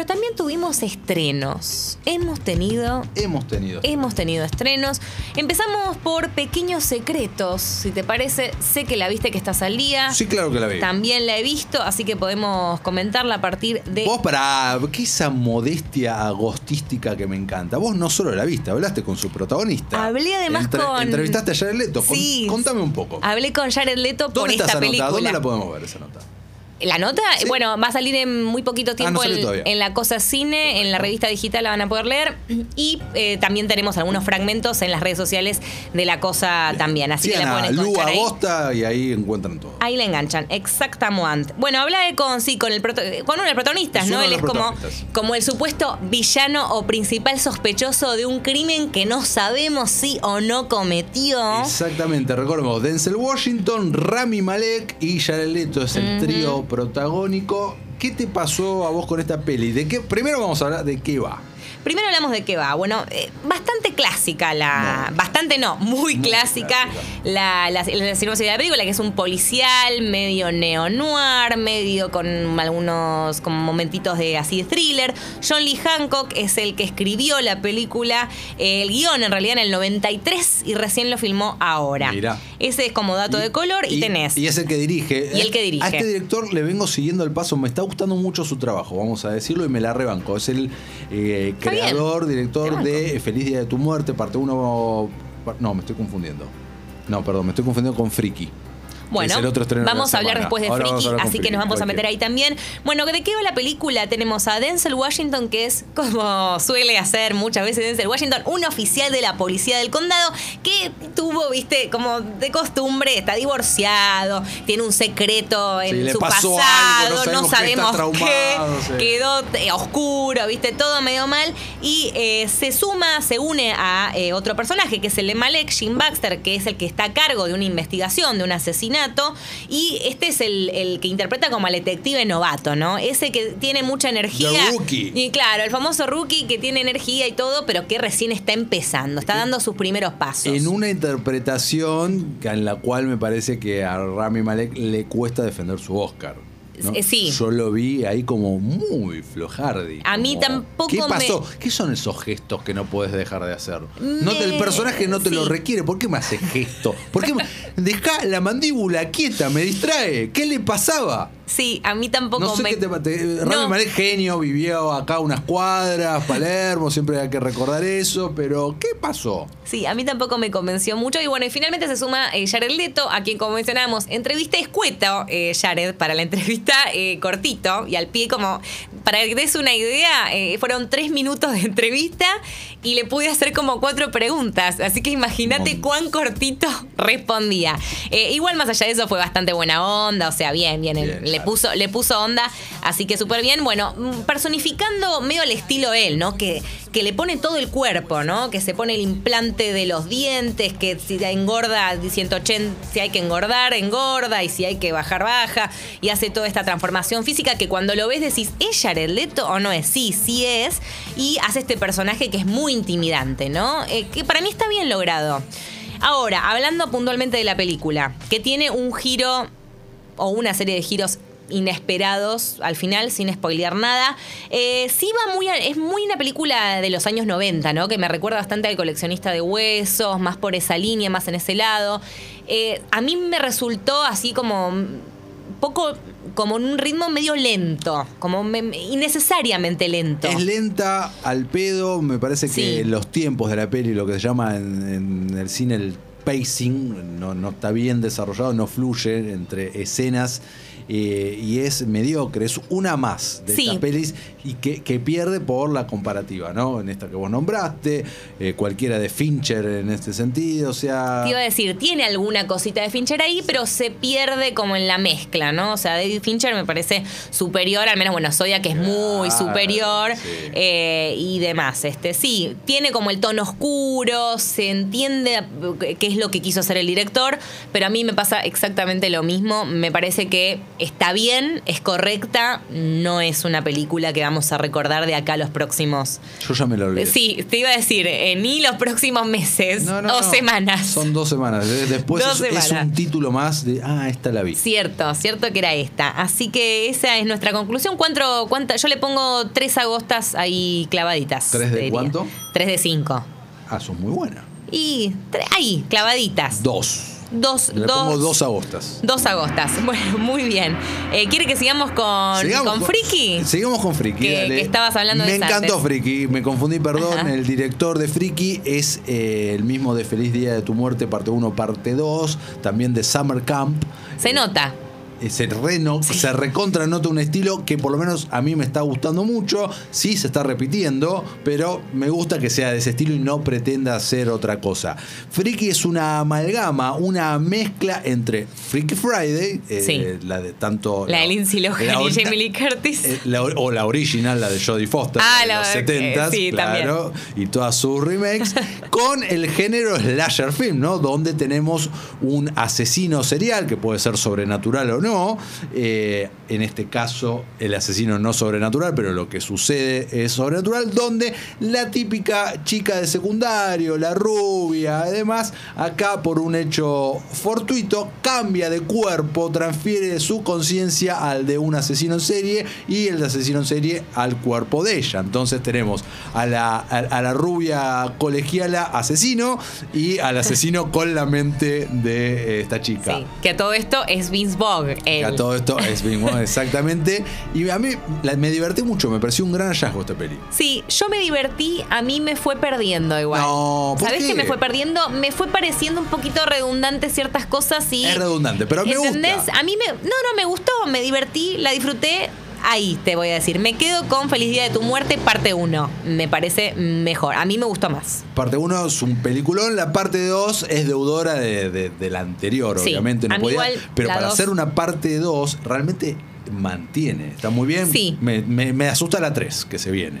pero también tuvimos estrenos. Hemos tenido Hemos tenido. Hemos tenido estrenos. Empezamos por Pequeños Secretos. Si te parece, sé que la viste que estás al día. Sí, claro que la vi. También la he visto, así que podemos comentarla a partir de. Vos para qué esa modestia agostística que me encanta. Vos no solo la viste, hablaste con su protagonista. Hablé además con- Entrevistaste a Jared Leto. Con- Sí. Contame un poco. Hablé con Jared Leto por ¿Dónde está esta película. nota? ¿Dónde la podemos ver esa nota? ¿La nota? Sí. Bueno, va a salir en muy poquito tiempo no salió en- la Cosa Cine, en la revista digital la van a poder leer. Y eh, también tenemos algunos fragmentos en las redes sociales de la Cosa también. Así que la pueden Lu encontrar ahí. Agosta y ahí encuentran todo. Ahí la enganchan, exactamente. Bueno, hablé con sí, con el proto- con uno de los protagonistas, Es ¿no? de Él es como, como el supuesto villano o principal sospechoso de un crimen que no sabemos si o no cometió. Exactamente, recordemos, Denzel Washington, Rami Malek y Jared Leto es el trío protagónico. ¿Qué te pasó a vos con esta peli? ¿De qué? Primero vamos a hablar de qué va. Primero hablamos de qué va. Bueno, eh, bastante clásica la. Bastante no, muy, Muy clásica, clásica. la, la, la sinopsis de la película, que es un policial, medio neo-noir, medio con algunos como momentitos de así de thriller. John Lee Hancock es el que escribió la película, eh, el guion en realidad en el 93 y recién lo filmó ahora. Mirá. Ese es como dato de color y, tenés. Y es el que dirige. Y el que dirige. A este director le vengo siguiendo el paso. Me está gustando mucho su trabajo, vamos a decirlo, y me la rebanco. Es el eh, creador, director de Feliz Día de tu Muerte, parte 1. No, me estoy confundiendo. No, perdón, me estoy confundiendo con Friki. Bueno, el otro vamos a hablar después de Ahora así que nos vamos a meter ahí también. Bueno, ¿de qué va la película? Tenemos a Denzel Washington, que es, como suele hacer muchas veces Denzel Washington, un oficial de la policía del condado que tuvo, viste, como de costumbre, está divorciado, tiene un secreto en Sí, su pasado, algo, no no sabemos sabemos qué, traumado, quedó eh, oscuro, viste, todo medio mal. Y eh, se suma, se une a eh, otro personaje, que es el de Malek, Jim Baxter, que es el que está a cargo de una investigación, de un asesinato. Y este es el, el que interpreta como al detective novato, ¿no? Ese que tiene mucha energía. The rookie. Y claro, el famoso rookie que tiene energía y todo, pero que recién está empezando, está dando sus primeros pasos. En una interpretación en la cual me parece que a Rami Malek le cuesta defender su Oscar. ¿No? Eh, sí. Yo lo vi ahí como muy flojardi. A mí como, tampoco ¿Qué me- pasó? ¿Qué son esos gestos que no puedes dejar de hacer? No te- el personaje no te lo requiere. ¿Por qué me hace gesto? ¿Por qué me... Deja la mandíbula quieta, me distrae. ¿Qué le pasaba? Sí, a mí tampoco No sé me... qué te, te- Rami No. Malek genio, vivió acá unas cuadras, Palermo, siempre hay que recordar eso, pero ¿qué pasó? Sí, a mí tampoco me convenció mucho. Y bueno, y finalmente se suma eh, Jared Leto, a quien, como mencionábamos, entrevista escueto, eh, Jared, para la entrevista eh, cortito y al pie, como para que des una idea, eh, fueron tres minutos de entrevista y le pude hacer como cuatro preguntas. Así que imagínate cuán cortito respondía. Eh, igual, más allá de eso, fue bastante buena onda, o sea, bien, bien, Bien, le, claro. puso, le puso onda, así que súper bien. Bueno, mm, personificando medio el estilo él, ¿no? Que, que le pone todo el cuerpo, ¿no? Que se pone el implante de los dientes, que si engorda 180, si hay que engordar, engorda, y si hay que bajar, baja, y hace toda esta transformación física que cuando lo ves decís, ¿es Jared Leto o no es? Sí, sí es, y hace este personaje que es muy intimidante, ¿no? Eh, que para mí está bien logrado. Ahora, hablando puntualmente de la película, que tiene un giro o una serie de giros inesperados al final, sin spoilear nada. Eh, sí va muy, a- es muy una película de los años 90, ¿no? Que me recuerda bastante al coleccionista de huesos, más por esa línea, más en ese lado. Eh, a mí me resultó así como poco, como en un ritmo medio lento, como me- innecesariamente lento. Es lenta al pedo, me parece que Sí. los tiempos de la peli, lo que se llama en, en el cine el pacing, no, no está bien desarrollado, no fluye entre escenas eh, y es mediocre, es una más de Sí. estas pelis y que, que pierde por la comparativa, ¿no? En esta que vos nombraste, eh, cualquiera de Fincher en este sentido, o sea... Te iba a decir, tiene alguna cosita de Fincher ahí, pero se pierde como en la mezcla, ¿no? O sea, David Fincher me parece superior, al menos, bueno, Soya que es muy superior sí. eh, y demás. Este, sí, tiene como el tono oscuro, se entiende qué es lo que quiso hacer el director, pero a mí me pasa exactamente lo mismo. Me parece que está bien, es correcta, no es una película que vamos a recordar de acá los próximos. Yo ya me lo olvidé. Sí, te iba a decir, eh, ni los próximos meses No, no, o no. semanas. Son dos semanas. Eh, Después Dos es, es semanas. un título más de, ah, esta la vi. Cierto, cierto que era esta. Así que esa es nuestra conclusión. ¿Cuánto, cuánta, yo le pongo tres agostas ahí clavaditas. ¿Tres de diría. cuánto? Tres de cinco. Ah, son muy buenas. Y ahí, clavaditas. Dos. Dos, Le dos, pongo dos agostas. dos agostas. Bueno, muy bien. Eh, ¿Quiere que sigamos con, Sigamos con Friki? Sigamos con Friki. Que- dale. que estabas hablando Me de encantó. Friki, me confundí, perdón. Ajá. El director de Friki es eh, el mismo de Feliz Día de tu Muerte, parte 1, parte 2. También de Summer Camp. Se nota. Eh, Se, reno, se recontra nota un estilo que por lo menos a mí me está gustando mucho. Sí, se está repitiendo, pero me gusta que sea de ese estilo y no pretenda hacer otra cosa. Freaky es una amalgama, una mezcla entre Freaky Friday, eh, Sí. la de tanto. La de Lindsay Lohan y Jamie Lee Curtis. eh, la o la original, la de Jodie Foster, Ah, de la- los eh, 70 sí, claro, y todas sus remakes, con el género slasher film, ¿no? Donde tenemos un asesino serial, que puede ser sobrenatural o no. Eh, en este caso, el asesino no sobrenatural, pero lo que sucede es sobrenatural, donde la típica chica de secundario, la rubia, además, acá por un hecho fortuito, cambia de cuerpo, transfiere su conciencia al de un asesino en serie y el de asesino en serie al cuerpo de ella. Entonces tenemos a la, a, la rubia colegiala asesino y al asesino con la mente de eh, esta chica. Sí, que todo esto es Vince Vogue. Que a todo esto es Bing Bong, exactamente. Y a mí la- me divertí mucho, me pareció un gran hallazgo esta peli. Sí, yo me divertí, a mí me fue perdiendo igual. No, ¿por ¿Sabés qué? qué me fue perdiendo? Me fue pareciendo un poquito redundante ciertas cosas y. Es redundante, pero me ¿Entendés? gusta. A mí me. No, no, me gustó, me divertí, la disfruté. Ahí te voy a decir. Me quedo con Feliz Día de tu Muerte, parte 1. Me parece mejor. A mí me gustó más. Parte 1 es un peliculón, la parte 2 es deudora de, de- de la anterior, Sí, obviamente. No podía, pero para dos- hacer una parte 2, realmente mantiene. Está muy bien. Sí. Me, me- me asusta la 3 que se viene.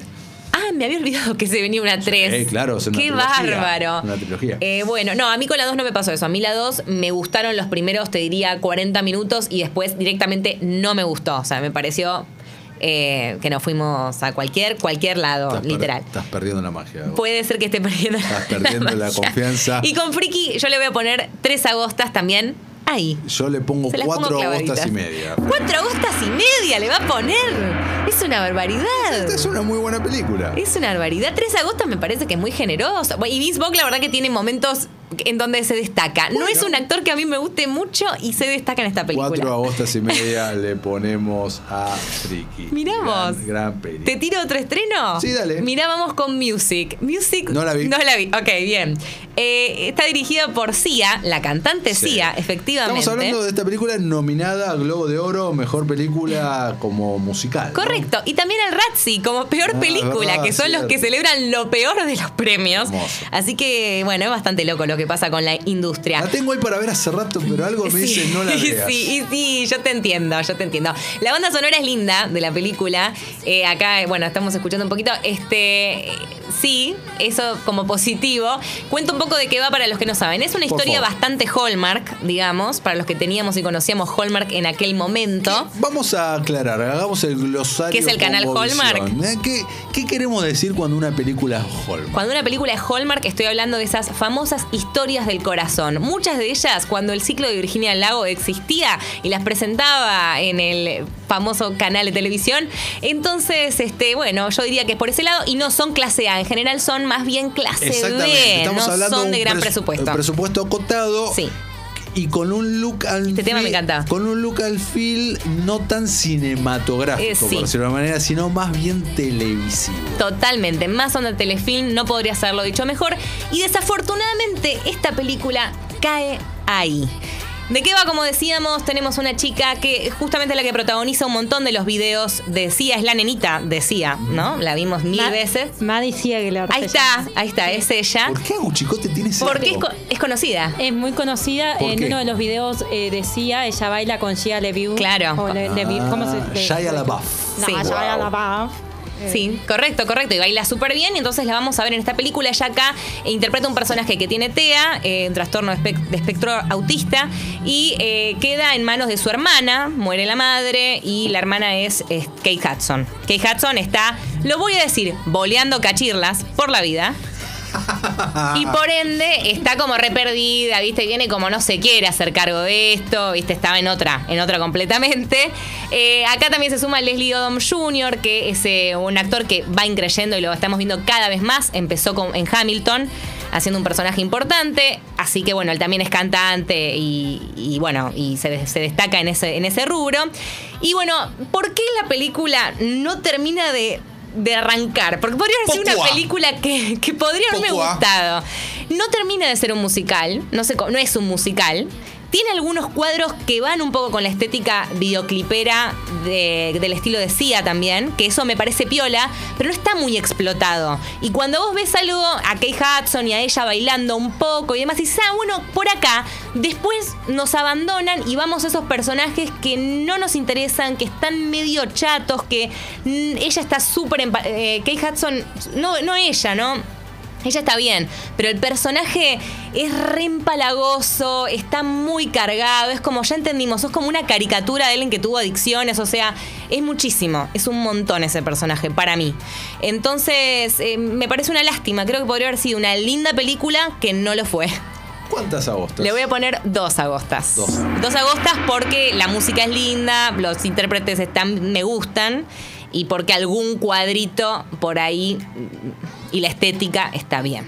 Me había olvidado que se venía una 3. Sí, claro, es una Qué trilogía, bárbaro. una trilogía. Eh, bueno, no, a mí con la 2 no me pasó eso. A mí la 2 me gustaron los primeros, te diría, 40 minutos y después directamente no me gustó. O sea, me pareció eh, que nos fuimos a cualquier, cualquier lado, Estás per- literal. estás perdiendo la magia. vos. Puede ser que esté perdiendo, Estás perdiendo la magia. confianza. Y con Friki yo le voy a poner tres agostas también ahí. Yo le pongo Se las pongo 4 clavaditas. agostas y media. Cuatro agostas y media le va a poner. Es una barbaridad. Esta es una muy buena película. Es una barbaridad. Tres agostas me parece que es muy generoso. Y Vince Vaughn, la verdad que tiene momentos en donde se destaca. No es un actor que a mí me guste mucho y se destaca en esta película. 4 agostas y media le ponemos a Friki. Mirá Gran-. Gran peli. ¿Te tiro otro estreno? Sí, dale. Mirá, vamos con Music. Music. No la vi. No la vi. Ok, bien. Eh, está dirigida por Sia, la cantante Sí. Sia, efectivamente. Estamos hablando de esta película nominada a Globo de Oro, mejor película como musical. ¿no? Correcto. Y también al Razzie como peor Ah, película, verdad, que son los que celebran lo peor de los premios. Hermoso. Así que, bueno, es bastante loco lo que pasa con la industria. La tengo ahí para ver hace rato, pero algo me dice no la veas. Sí, sí, yo te entiendo, yo te entiendo. La banda sonora es linda de la película. Eh, acá, bueno, estamos escuchando un poquito. Este, sí, eso como positivo. Cuento un poco de qué va para los que no saben. Es una Por historia favor. bastante Hallmark, digamos, para los que teníamos y conocíamos Hallmark en aquel momento. Vamos a aclarar, hagamos el glosario. ¿Qué es el canal. Hallmark? ¿Eh? ¿Qué, qué queremos decir cuando una película es Hallmark? Cuando una película es Hallmark, estoy hablando de esas famosas historias del corazón. Muchas de ellas, cuando el ciclo de Virginia Lago existía y las presentaba en el famoso canal de televisión. Entonces, este, bueno, yo diría que es por ese lado y no son clase A. En general son más bien clase. B. Estamos no hablando son de gran pres- presupuesto. Presupuesto acotado. Sí. Y con un look al Este tema me encanta. Con un look al feel no tan cinematográfico, Eh, sí. por decirlo de una manera, sino más bien televisivo. Totalmente, más onda telefilm, no podría haberlo dicho mejor. Y desafortunadamente esta película cae ahí. ¿De qué va? Como decíamos, tenemos una chica que justamente es la que protagoniza un montón de los videos de Cia, es la nenita de Cia, ¿no? La vimos mil Ma- veces. Maddie Ziegler. Ahí está, ahí está, es ella. ¿Por qué Aguchicote tiene ese Porque es, co- es conocida. Es muy conocida. ¿Por En qué? uno de los videos eh, decía, ella baila con Shia LaBeouf. Claro. O Le- LaBeouf, ¿Cómo se Ah, le- Shia LaBeouf. No, Sí. Shia Wow. LaBeouf. Sí, correcto, correcto. Y baila súper bien. Y entonces la vamos a ver en esta película. Ella acá interpreta un personaje que tiene TEA, eh, un trastorno de espectro autista, y eh, queda en manos de su hermana. Muere la madre y la hermana es, es Kate Hudson. Kate Hudson está, lo voy a decir, boleando cachirlas por la vida. Y por ende está como re perdida, ¿viste? Viene como no se quiere hacer cargo de esto, ¿viste? Estaba en otra, en otra completamente. Eh, acá también se suma Leslie Odom Jr., que es eh, un actor que va increyendo y lo estamos viendo cada vez más. Empezó con- en Hamilton haciendo un personaje importante, así que bueno, él también es cantante y, y bueno, y se, se destaca en ese, en ese rubro. Y bueno, ¿por qué la película no termina de, de arrancar? Porque podría haber sido una película que, que podría haberme gustado. No termina de ser un musical, no, sé, no es un musical. Tiene algunos cuadros que van un poco con la estética videoclipera de- del estilo de Sia también, que eso me parece piola, pero no está muy explotado. Y cuando vos ves algo a Kate Hudson y a ella bailando un poco y demás, y dices, ah, bueno, por acá, después nos abandonan y vamos a esos personajes que no nos interesan, que están medio chatos, que mm, ella está súper... eh, Kate Hudson, no, no ella, ¿no? Ella está bien, pero el personaje es re empalagoso, está muy cargado, es como, ya entendimos, sos como una caricatura de alguien que tuvo adicciones, o sea, es muchísimo, es un montón ese personaje para mí. Entonces, eh, me parece una lástima, creo que podría haber sido una linda película que no lo fue. ¿Cuántas agostas? Le voy a poner dos agostas. Dos. Dos agostas porque la música es linda, los intérpretes están, me gustan y porque algún cuadrito por ahí y la estética está bien.